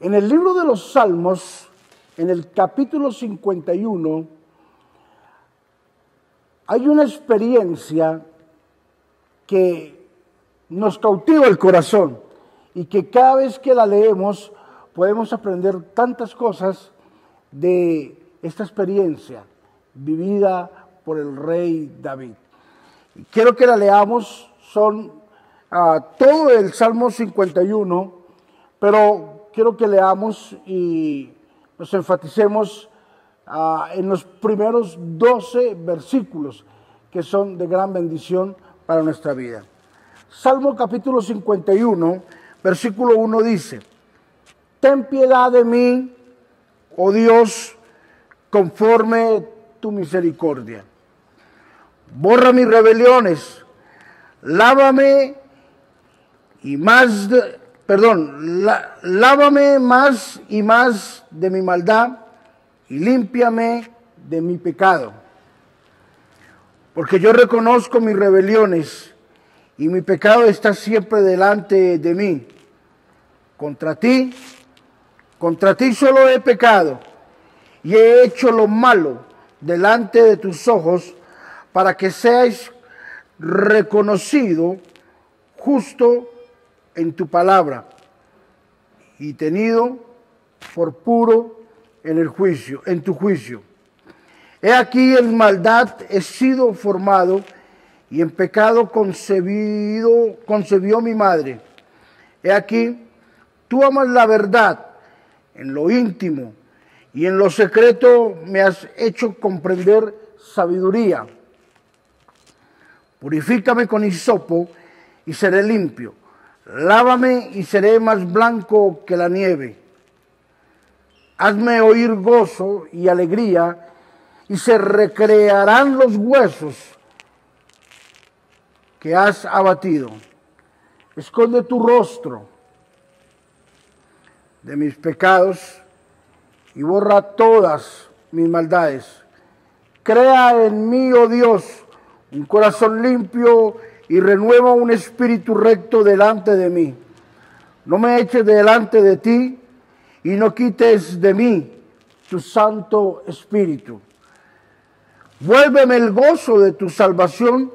En el libro de los Salmos, en el capítulo 51, hay una experiencia que nos cautiva el corazón y que cada vez que la leemos podemos aprender tantas cosas de esta experiencia vivida por el rey David. Quiero que la leamos, son ah, todo el Salmo 51, pero quiero que leamos y nos enfaticemos ah, en los primeros 12 versículos que son de gran bendición para nuestra vida. Salmo capítulo 51, versículo 1 dice, Ten piedad de mí, oh Dios, conforme tu misericordia. Borra mis rebeliones, lávame y más, perdón, lávame más y más de mi maldad y límpiame de mi pecado. Porque yo reconozco mis rebeliones y mi pecado está siempre delante de mí. Contra ti contra ti solo he pecado y he hecho lo malo delante de tus ojos para que seas reconocido justo en tu palabra y tenido por puro en el juicio, en tu juicio. He aquí en maldad he sido formado y en pecado concebido, concebió mi madre. He aquí, tú amas la verdad en lo íntimo y en lo secreto me has hecho comprender sabiduría. Purifícame con hisopo y seré limpio. Lávame y seré más blanco que la nieve. Hazme oír gozo y alegría y se recrearán los huesos que has abatido. Esconde tu rostro de mis pecados y borra todas mis maldades. Crea en mí, oh Dios, un corazón limpio y renueva un espíritu recto delante de mí. No me eches delante de ti y no quites de mí tu santo espíritu. Vuélveme el gozo de tu salvación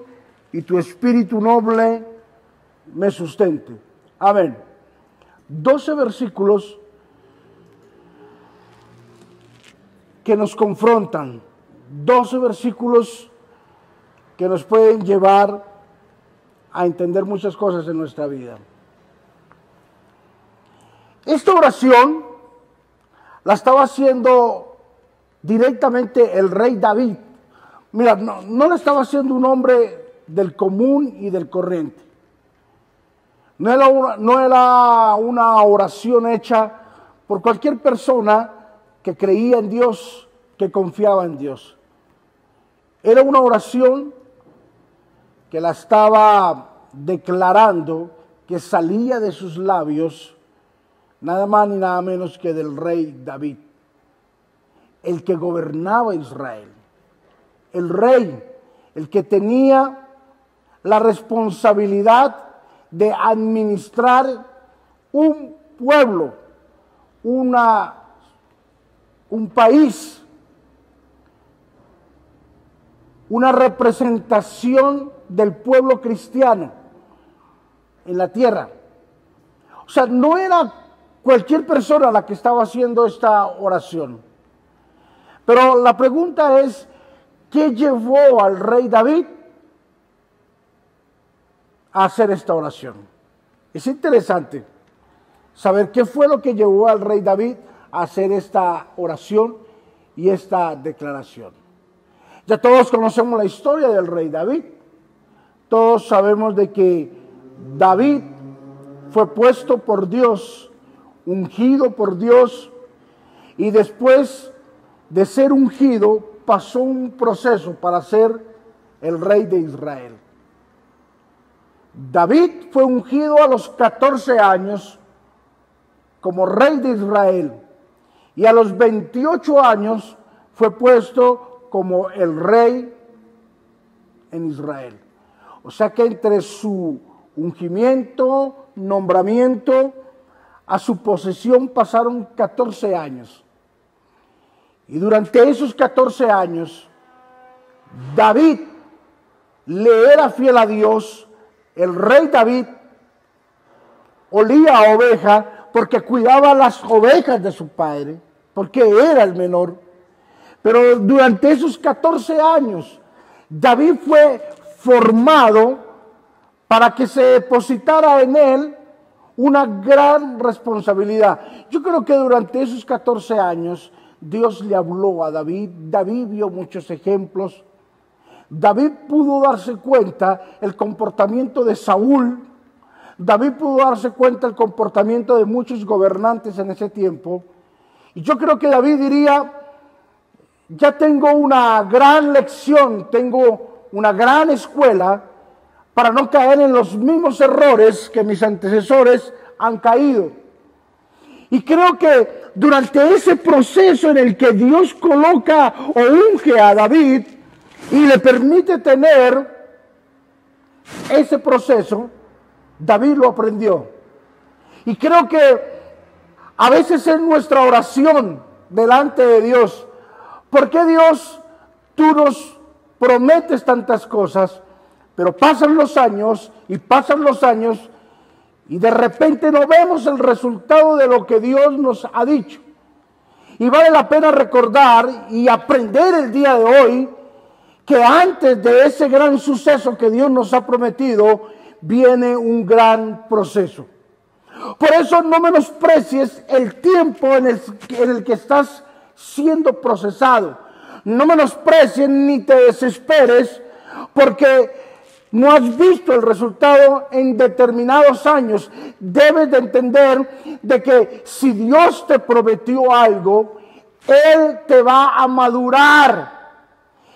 y tu espíritu noble me sustente. Amén. 12 versículos que nos confrontan, 12 versículos que nos pueden llevar a entender muchas cosas en nuestra vida. Esta oración la estaba haciendo directamente el rey David. Mira, no, no la estaba haciendo un hombre del común y del corriente. No era, una, no era una oración hecha por cualquier persona que creía en Dios, que confiaba en Dios. Era una oración que la estaba declarando, que salía de sus labios, nada más ni nada menos que del rey David, el que gobernaba Israel, el rey, el que tenía la responsabilidad de administrar un pueblo, una, un país, una representación del pueblo cristiano en la tierra. O sea, no era cualquier persona la que estaba haciendo esta oración. Pero la pregunta es, ¿qué llevó al rey David hacer esta oración. Es interesante saber qué fue lo que llevó al rey David a hacer esta oración y esta declaración. Ya todos conocemos la historia del rey David. Todos sabemos de que David fue puesto por Dios, ungido por Dios, y después de ser ungido pasó un proceso para ser el rey de Israel. David fue ungido a los 14 años como rey de Israel y a los 28 años fue puesto como el rey en Israel. O sea que entre su ungimiento, nombramiento, a su posesión pasaron 14 años. Y durante esos 14 años, David le era fiel a Dios. El rey David olía a oveja porque cuidaba las ovejas de su padre, porque era el menor. Pero durante esos 14 años, David fue formado para que se depositara en él una gran responsabilidad. Yo creo que durante esos 14 años Dios le habló a David, David vio muchos ejemplos, David pudo darse cuenta el comportamiento de Saúl, David pudo darse cuenta el comportamiento de muchos gobernantes en ese tiempo, y yo creo que David diría, ya tengo una gran lección, tengo una gran escuela, para no caer en los mismos errores que mis antecesores han caído. Y creo que durante ese proceso en el que Dios coloca o unge a David y le permite tener ese proceso, David lo aprendió. Y creo que a veces en nuestra oración delante de Dios, ¿por qué Dios tú nos prometes tantas cosas? Pero pasan los años y pasan los años y de repente no vemos el resultado de lo que Dios nos ha dicho. Y vale la pena recordar y aprender el día de hoy que antes de ese gran suceso que Dios nos ha prometido, viene un gran proceso. Por eso no menosprecies el tiempo en el, en el que estás siendo procesado. No menosprecies ni te desesperes porque no has visto el resultado en determinados años, debes de entender de que si Dios te prometió algo, Él te va a madurar,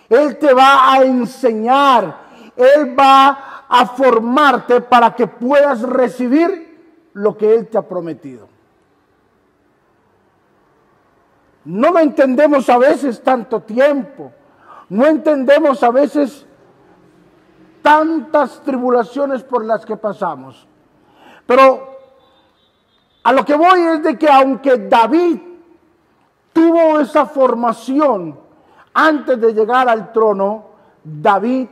Él te va a enseñar, Él va a formarte para que puedas recibir lo que Él te ha prometido. No lo entendemos a veces tanto tiempo, no entendemos a veces tantas tribulaciones por las que pasamos. Pero a lo que voy es de que aunque David tuvo esa formación antes de llegar al trono, David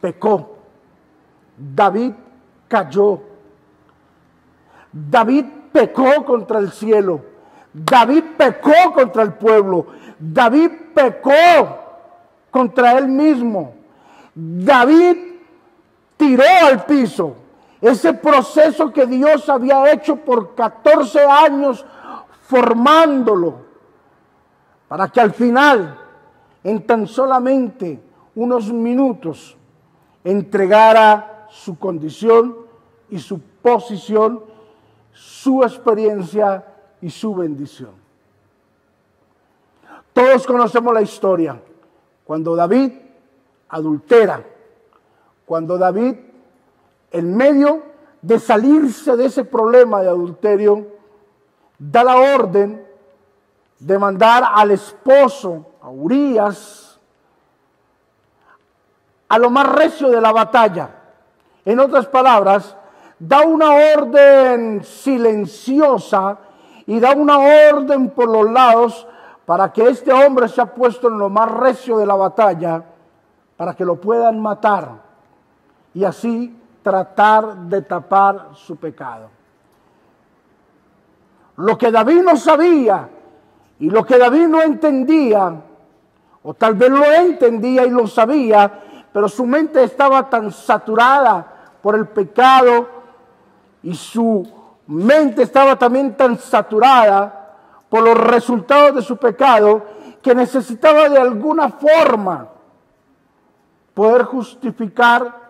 pecó. David cayó. David pecó contra el cielo. David pecó contra el pueblo. David pecó contra él mismo. David tiró al piso ese proceso que Dios había hecho por 14 años formándolo, para que al final, en tan solamente unos minutos, entregara su condición y su posición, su experiencia y su bendición. Todos conocemos la historia. Cuando David adultera, cuando David, en medio de salirse de ese problema de adulterio, da la orden de mandar al esposo, a Urias, a lo más recio de la batalla. En otras palabras, da una orden silenciosa y da una orden por los lados para que este hombre sea puesto en lo más recio de la batalla, para que lo puedan matar y así tratar de tapar su pecado. Lo que David no sabía y lo que David no entendía, o tal vez lo entendía y lo sabía, pero su mente estaba tan saturada por el pecado y su mente estaba también tan saturada por los resultados de su pecado que necesitaba de alguna forma poder justificar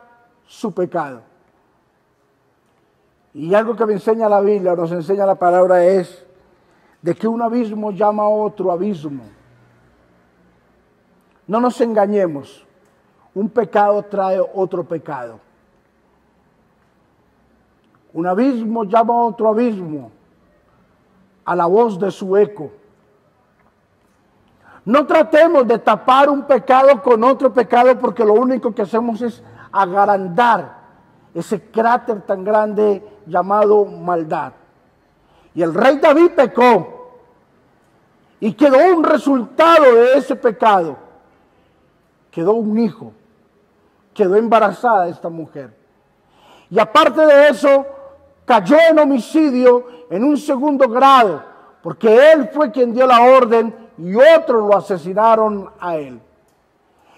su pecado. Y algo que me enseña la Biblia, nos enseña la palabra es de que un abismo llama a otro abismo. No nos engañemos, un pecado trae otro pecado. Un abismo llama a otro abismo a la voz de su eco. No tratemos de tapar un pecado con otro pecado porque lo único que hacemos es agrandar ese cráter tan grande llamado maldad. Y el rey David pecó. Y quedó un resultado de ese pecado. Quedó un hijo. Quedó embarazada esta mujer. Y aparte de eso, cayó en homicidio en un segundo grado, porque él fue quien dio la orden y otros lo asesinaron a él.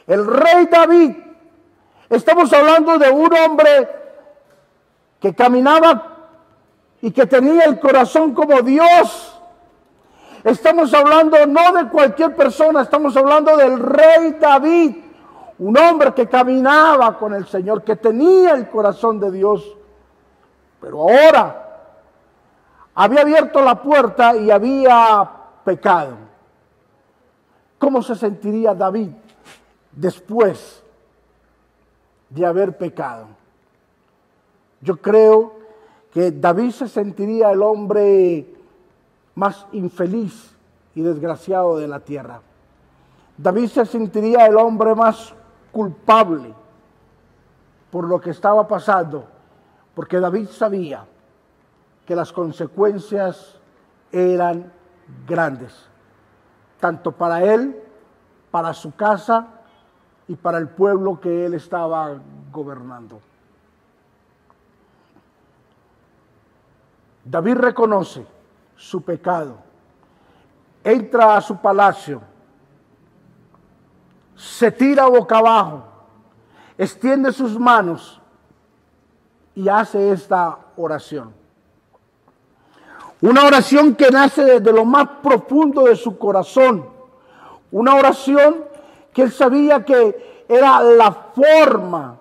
El rey David, estamos hablando de un hombre que caminaba y que tenía el corazón como Dios. Estamos hablando no de cualquier persona, estamos hablando del rey David, un hombre que caminaba con el Señor, que tenía el corazón de Dios. Pero ahora había abierto la puerta y había pecado. ¿Cómo se sentiría David después de haber pecado? Yo creo que David se sentiría el hombre más infeliz y desgraciado de la tierra. David se sentiría el hombre más culpable por lo que estaba pasando, porque David sabía que las consecuencias eran grandes, tanto para él, para su casa y para el pueblo que él estaba gobernando. David reconoce su pecado, entra a su palacio, se tira boca abajo, extiende sus manos y hace esta oración. Una oración que nace desde lo más profundo de su corazón. Una oración que él sabía que era la forma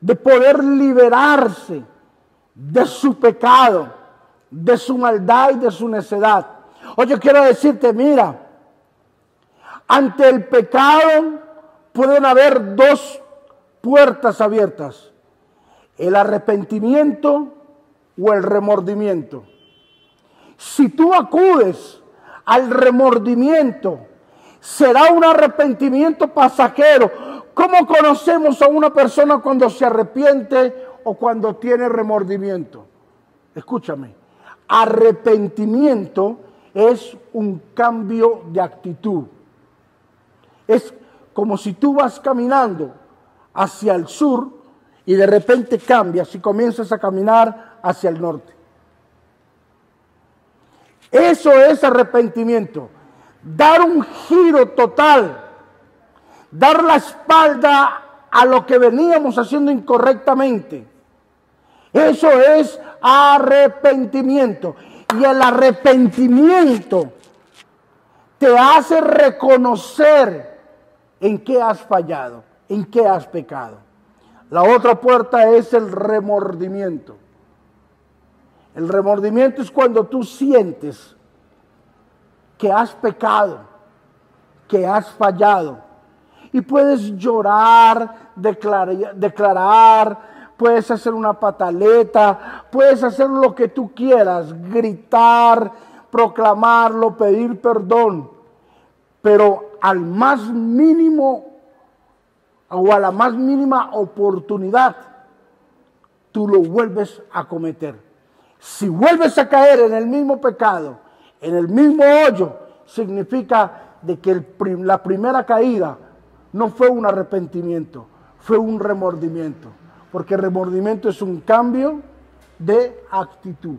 de poder liberarse de su pecado de su maldad y de su necedad. Oye, quiero decirte, mira, ante el pecado pueden haber dos puertas abiertas, el arrepentimiento o el remordimiento. Si tú acudes al remordimiento, será un arrepentimiento pasajero. ¿Cómo conocemos a una persona cuando se arrepiente o cuando tiene remordimiento? Escúchame, Arrepentimiento es un cambio de actitud. Es como si tú vas caminando hacia el sur y de repente cambias y comienzas a caminar hacia el norte. Eso es arrepentimiento. Dar un giro total. Dar la espalda a lo que veníamos haciendo incorrectamente. Eso es arrepentimiento. Y el arrepentimiento te hace reconocer en qué has fallado, en qué has pecado. La otra puerta es el remordimiento. El remordimiento es cuando tú sientes que has pecado, que has fallado. Y puedes llorar, declarar, puedes hacer una pataleta, puedes hacer lo que tú quieras, gritar, proclamarlo, pedir perdón, pero al más mínimo o a la más mínima oportunidad, tú lo vuelves a cometer. Si vuelves a caer en el mismo pecado, en el mismo hoyo, significa de que la primera caída no fue un arrepentimiento, fue un remordimiento porque remordimiento es un cambio de actitud.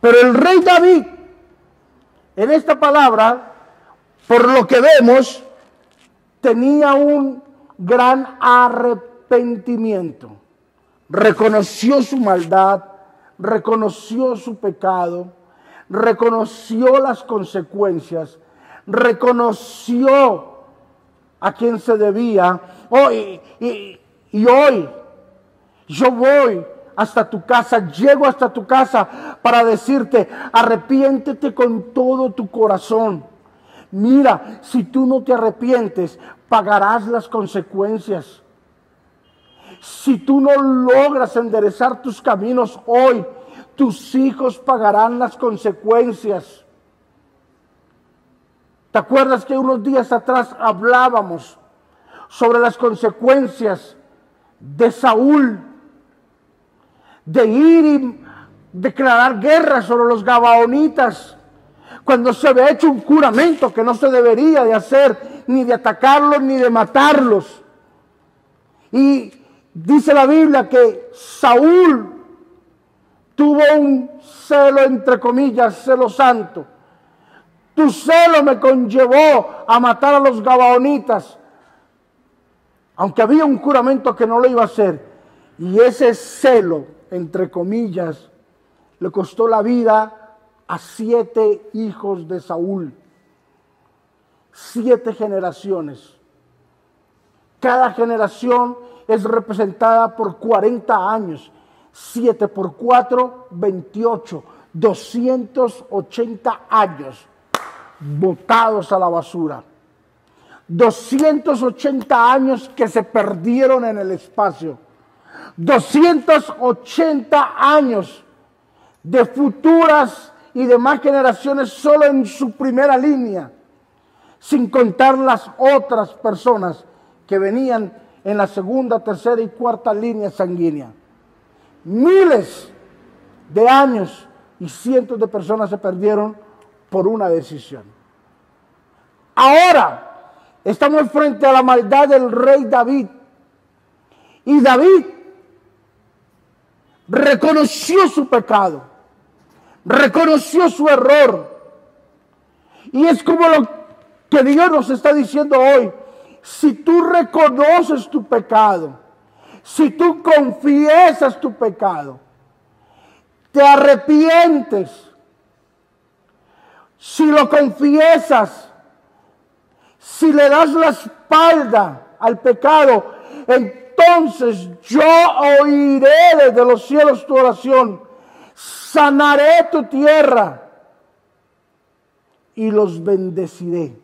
Pero el rey David, en esta palabra, por lo que vemos, tenía un gran arrepentimiento. Reconoció su maldad, reconoció su pecado, reconoció las consecuencias, reconoció a quien se debía. Oh, y, y hoy yo voy hasta tu casa, llego hasta tu casa para decirte, arrepiéntete con todo tu corazón. Mira, si tú no te arrepientes, pagarás las consecuencias. Si tú no logras enderezar tus caminos hoy, tus hijos pagarán las consecuencias. ¿Te acuerdas que unos días atrás hablábamos sobre las consecuencias de Saúl, de ir declarar guerra sobre los gabaonitas, cuando se había hecho un juramento que no se debería de hacer, ni de atacarlos, ni de matarlos. Y dice la Biblia que Saúl tuvo un celo, entre comillas, celo santo. Tu celo me conllevó a matar a los gabaonitas, aunque había un juramento que no lo iba a hacer. Y ese celo, entre comillas, le costó la vida a siete hijos de Saúl. Siete generaciones. Cada generación es representada por 40 años. 7 por 4, 28. 280 años botados a la basura. 280 años que se perdieron en el espacio. 280 años de futuras y demás generaciones solo en su primera línea, sin contar las otras personas que venían en la segunda, tercera y cuarta línea sanguínea. Miles de años y cientos de personas se perdieron por una decisión. Ahora estamos frente a la maldad del rey David. Y David reconoció su pecado, reconoció su error. Y es como lo que Dios nos está diciendo hoy. Si tú reconoces tu pecado, si tú confiesas tu pecado, te arrepientes, si lo confiesas, si le das la espalda al pecado, entonces yo oiré desde los cielos tu oración, sanaré tu tierra y los bendeciré.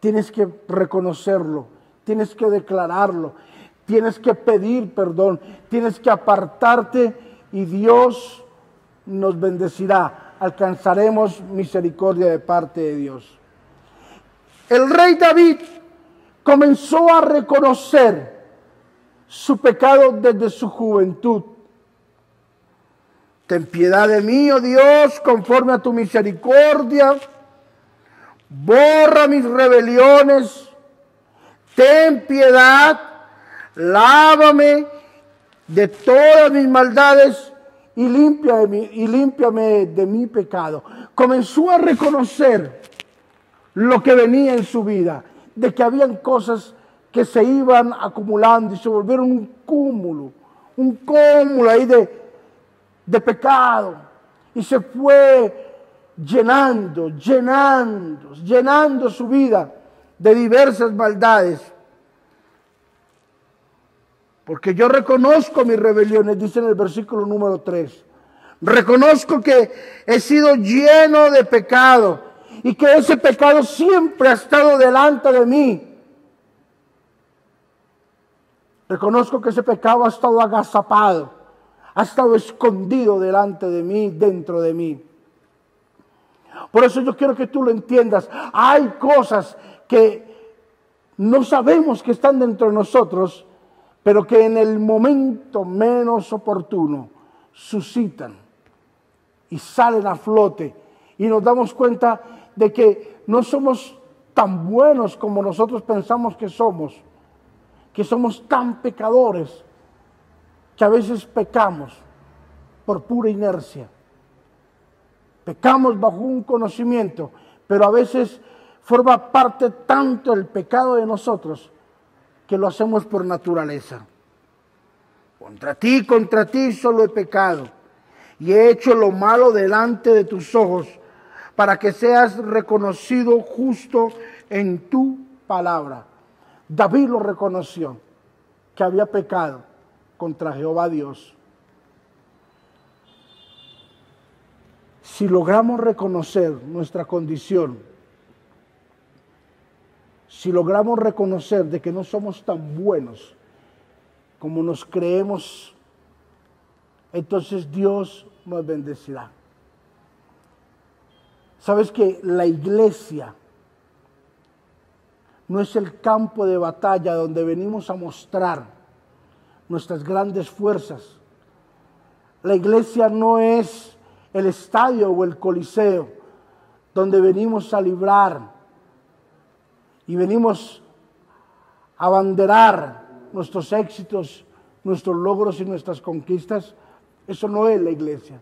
Tienes que reconocerlo, tienes que declararlo, tienes que pedir perdón, tienes que apartarte y Dios nos bendecirá. Alcanzaremos misericordia de parte de Dios. El rey David comenzó a reconocer su pecado desde su juventud. Ten piedad de mí, oh Dios, conforme a tu misericordia. Borra mis rebeliones. Ten piedad. Lávame de todas mis maldades y límpiame, y límpiame de mi pecado. Comenzó a reconocer lo que venía en su vida, de que habían cosas que se iban acumulando y se volvieron un cúmulo, un cúmulo ahí de, de pecado. Y se fue llenando, llenando, llenando su vida de diversas maldades. Porque yo reconozco mis rebeliones, dice en el versículo número 3. Reconozco que he sido lleno de pecado y que ese pecado siempre ha estado delante de mí. Reconozco que ese pecado ha estado agazapado, ha estado escondido delante de mí, dentro de mí. Por eso yo quiero que tú lo entiendas. Hay cosas que no sabemos que están dentro de nosotros, pero que en el momento menos oportuno suscitan y salen a flote y nos damos cuenta de que no somos tan buenos como nosotros pensamos que somos, que somos tan pecadores, que a veces pecamos por pura inercia. Pecamos bajo un conocimiento, pero a veces forma parte tanto el pecado de nosotros que lo hacemos por naturaleza. Contra ti, contra ti solo he pecado y he hecho lo malo delante de tus ojos para que seas reconocido justo en tu palabra. David lo reconoció, que había pecado contra Jehová Dios. Si logramos reconocer nuestra condición, si logramos reconocer de que no somos tan buenos como nos creemos, entonces Dios nos bendecirá. Sabes que la iglesia no es el campo de batalla donde venimos a mostrar nuestras grandes fuerzas. La iglesia no es el estadio o el coliseo donde venimos a librar y venimos a abanderar nuestros éxitos, nuestros logros y nuestras conquistas. Eso no es la iglesia.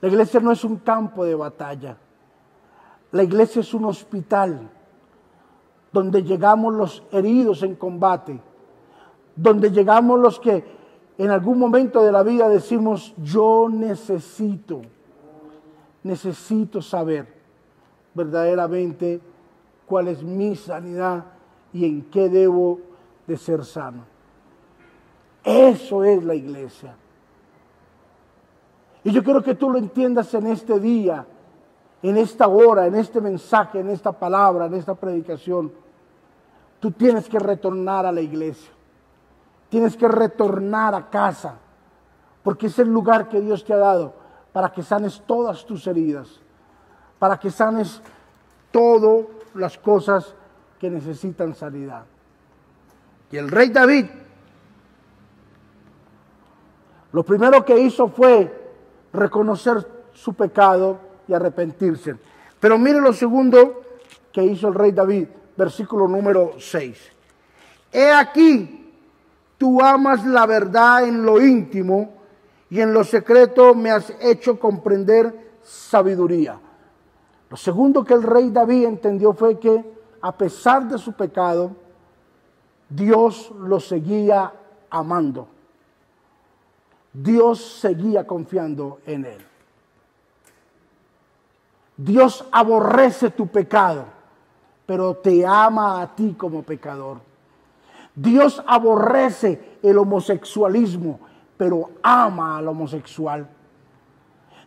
La iglesia no es un campo de batalla. La iglesia es un hospital donde llegamos los heridos en combate, donde llegamos los que en algún momento de la vida decimos, yo necesito, necesito saber verdaderamente cuál es mi sanidad y en qué debo de ser sano. Eso es la iglesia. Y yo quiero que tú lo entiendas en este día, en esta hora, en este mensaje, en esta palabra, en esta predicación. Tú tienes que retornar a la iglesia. Tienes que retornar a casa. Porque es el lugar que Dios te ha dado para que sanes todas tus heridas. Para que sanes todas las cosas que necesitan sanidad. Y el rey David, lo primero que hizo fue reconocer su pecado y arrepentirse. Pero mire lo segundo que hizo el rey David, versículo número 6. He aquí, tú amas la verdad en lo íntimo y en lo secreto me has hecho comprender sabiduría. Lo segundo que el rey David entendió fue que a pesar de su pecado, Dios lo seguía amando. Dios seguía confiando en él. Dios aborrece tu pecado, pero te ama a ti como pecador. Dios aborrece el homosexualismo, pero ama al homosexual.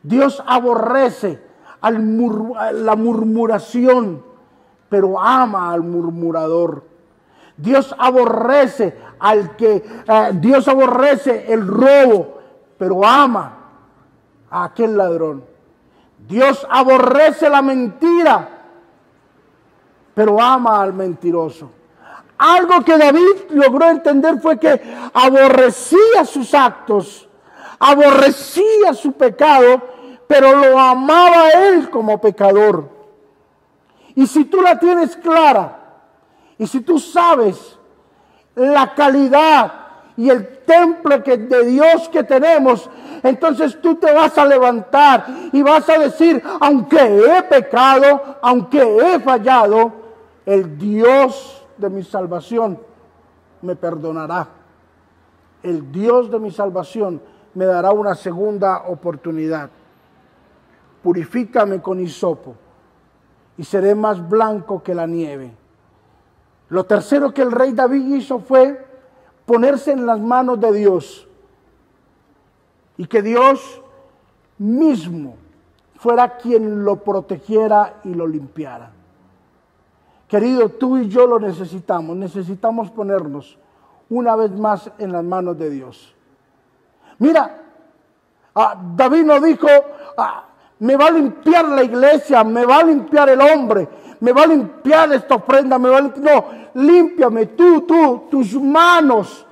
Dios aborrece la murmuración, pero ama al murmurador. Dios aborrece al que, eh, Dios aborrece el robo, pero ama a aquel ladrón. Dios aborrece la mentira, pero ama al mentiroso. Algo que David logró entender fue que aborrecía sus actos, aborrecía su pecado, pero lo amaba él como pecador. Y si tú la tienes clara, y si tú sabes la calidad y el templo que, de Dios que tenemos, entonces tú te vas a levantar y vas a decir, aunque he pecado, aunque he fallado, el Dios de mi salvación me perdonará. El Dios de mi salvación me dará una segunda oportunidad. Purifícame con hisopo y seré más blanco que la nieve. Lo tercero que el rey David hizo fue ponerse en las manos de Dios y que Dios mismo fuera quien lo protegiera y lo limpiara. Querido, tú y yo lo necesitamos, necesitamos ponernos una vez más en las manos de Dios. Mira, ah, David no dijo, ah, me va a limpiar la iglesia, me va a limpiar el hombre, me va a limpiar esta ofrenda, me va a. No, límpiame tú, tú, tus manos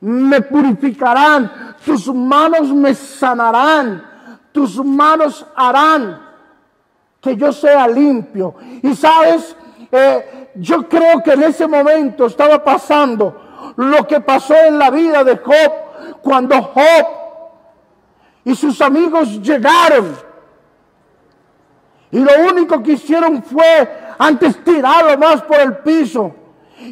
me purificarán, tus manos me sanarán, tus manos harán que yo sea limpio. Y sabes, eh, yo creo que en ese momento estaba pasando lo que pasó en la vida de Job, cuando Job y sus amigos llegaron y lo único que hicieron fue antes tirarlo más por el piso.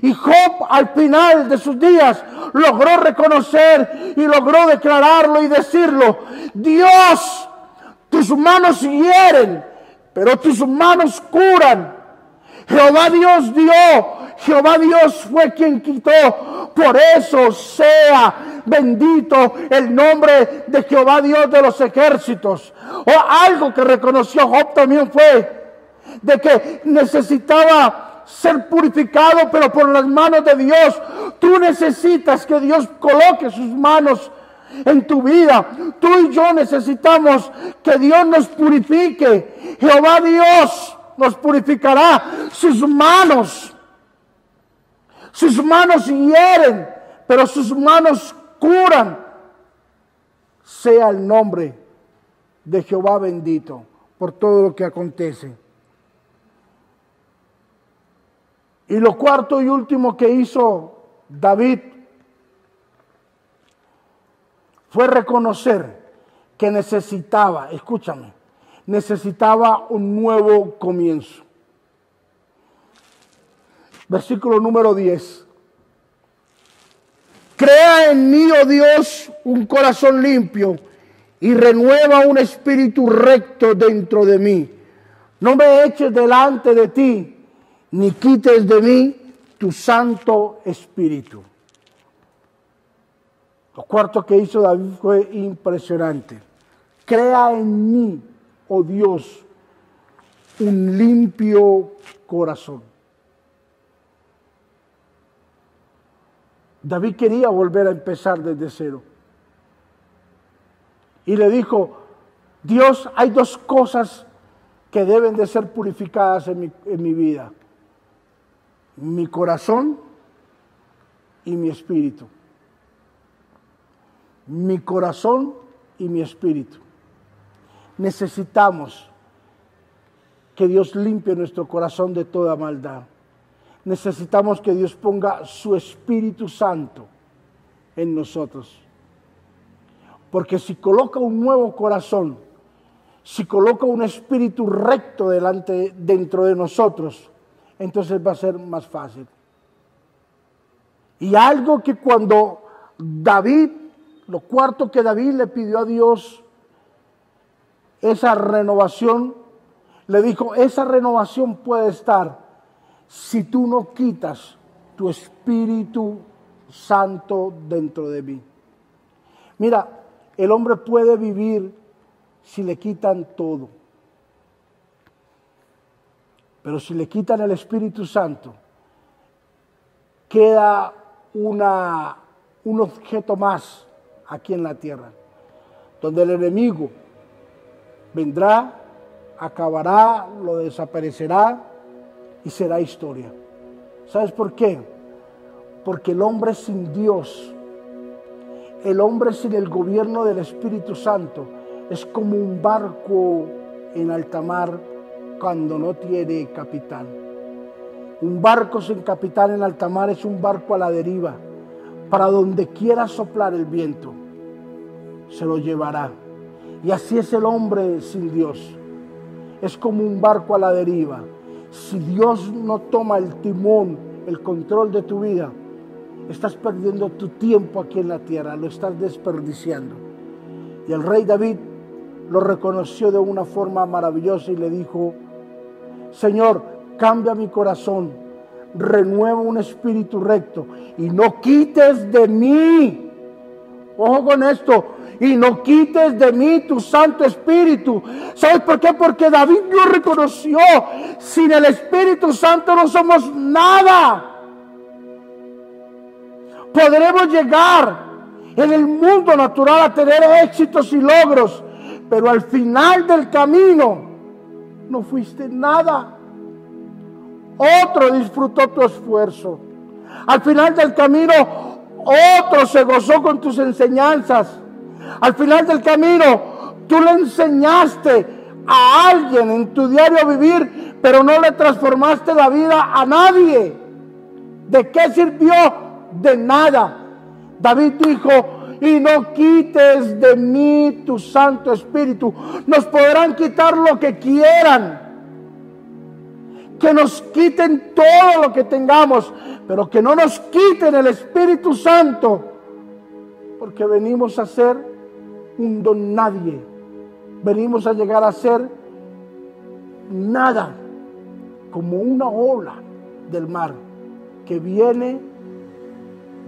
Y Job al final de sus días logró reconocer y logró declararlo y decirlo. Dios, tus manos hieren, pero tus manos curan. Jehová Dios dio, Jehová Dios fue quien quitó. Por eso sea bendito el nombre de Jehová Dios de los ejércitos. O algo que reconoció Job también fue de que necesitaba ser purificado, pero por las manos de Dios. Tú necesitas que Dios coloque sus manos en tu vida. Tú y yo necesitamos que Dios nos purifique. Jehová Dios nos purificará. Sus manos, sus manos hieren, pero sus manos curan. sea el nombre de Jehová bendito por todo lo que acontece. Y lo cuarto y último que hizo David fue reconocer que necesitaba, escúchame, necesitaba un nuevo comienzo. Versículo número 10. Crea en mí, oh Dios, un corazón limpio y renueva un espíritu recto dentro de mí. No me eches delante de ti, ni quites de mí tu santo espíritu. Lo cuarto que hizo David fue impresionante. Crea en mí, oh Dios, un limpio corazón. David quería volver a empezar desde cero. Y le dijo, Dios, hay dos cosas que deben de ser purificadas en mi, en mi vida. Mi corazón y mi espíritu. Mi corazón y mi espíritu. Necesitamos que Dios limpie nuestro corazón de toda maldad necesitamos que Dios ponga su Espíritu Santo en nosotros. Porque si coloca un nuevo corazón, si coloca un espíritu recto delante, dentro de nosotros, entonces va a ser más fácil. Y algo que cuando David, lo cuarto que David le pidió a Dios, esa renovación, le dijo, esa renovación puede estar si tú no quitas tu Espíritu Santo dentro de mí. Mira, el hombre puede vivir si le quitan todo. Pero si le quitan el Espíritu Santo, queda una, un objeto más aquí en la tierra, donde el enemigo vendrá, acabará, lo desaparecerá y será historia. ¿Sabes por qué? Porque el hombre sin Dios, el hombre sin el gobierno del Espíritu Santo, es como un barco en alta mar cuando no tiene capitán. Un barco sin capitán en alta mar es un barco a la deriva. Para donde quiera soplar el viento, se lo llevará. Y así es el hombre sin Dios. Es como un barco a la deriva si Dios no toma el timón, el control de tu vida, estás perdiendo tu tiempo aquí en la tierra, lo estás desperdiciando. Y el rey David lo reconoció de una forma maravillosa y le dijo, Señor, cambia mi corazón, renueva un espíritu recto y no quites de mí. Ojo con esto, y no quites de mí tu Santo Espíritu. ¿Sabes por qué? Porque David lo reconoció. Sin el Espíritu Santo no somos nada. Podremos llegar en el mundo natural a tener éxitos y logros, pero al final del camino no fuiste nada. Otro disfrutó tu esfuerzo. Al final del camino, otro se gozó con tus enseñanzas. Al final del camino, tú le enseñaste a alguien en tu diario vivir, pero no le transformaste la vida a nadie. ¿De qué sirvió? De nada. David dijo, y no quites de mí tu Santo Espíritu. Nos podrán quitar lo que quieran. Que nos quiten todo lo que tengamos, pero que no nos quiten el Espíritu Santo. Porque venimos a ser un don nadie. Venimos a llegar a ser nada, como una ola del mar que viene,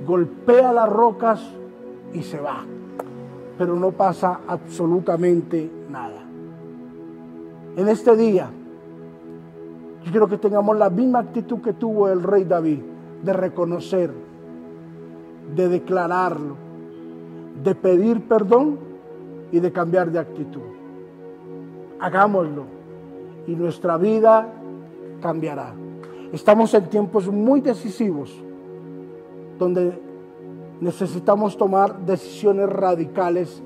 golpea las rocas y se va. Pero no pasa absolutamente nada. En este día, yo quiero que tengamos la misma actitud que tuvo el rey David, de reconocer, de declararlo, de pedir perdón y de cambiar de actitud. Hagámoslo y nuestra vida cambiará. Estamos en tiempos muy decisivos donde necesitamos tomar decisiones radicales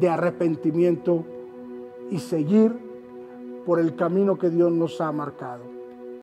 de arrepentimiento y seguir por el camino que Dios nos ha marcado.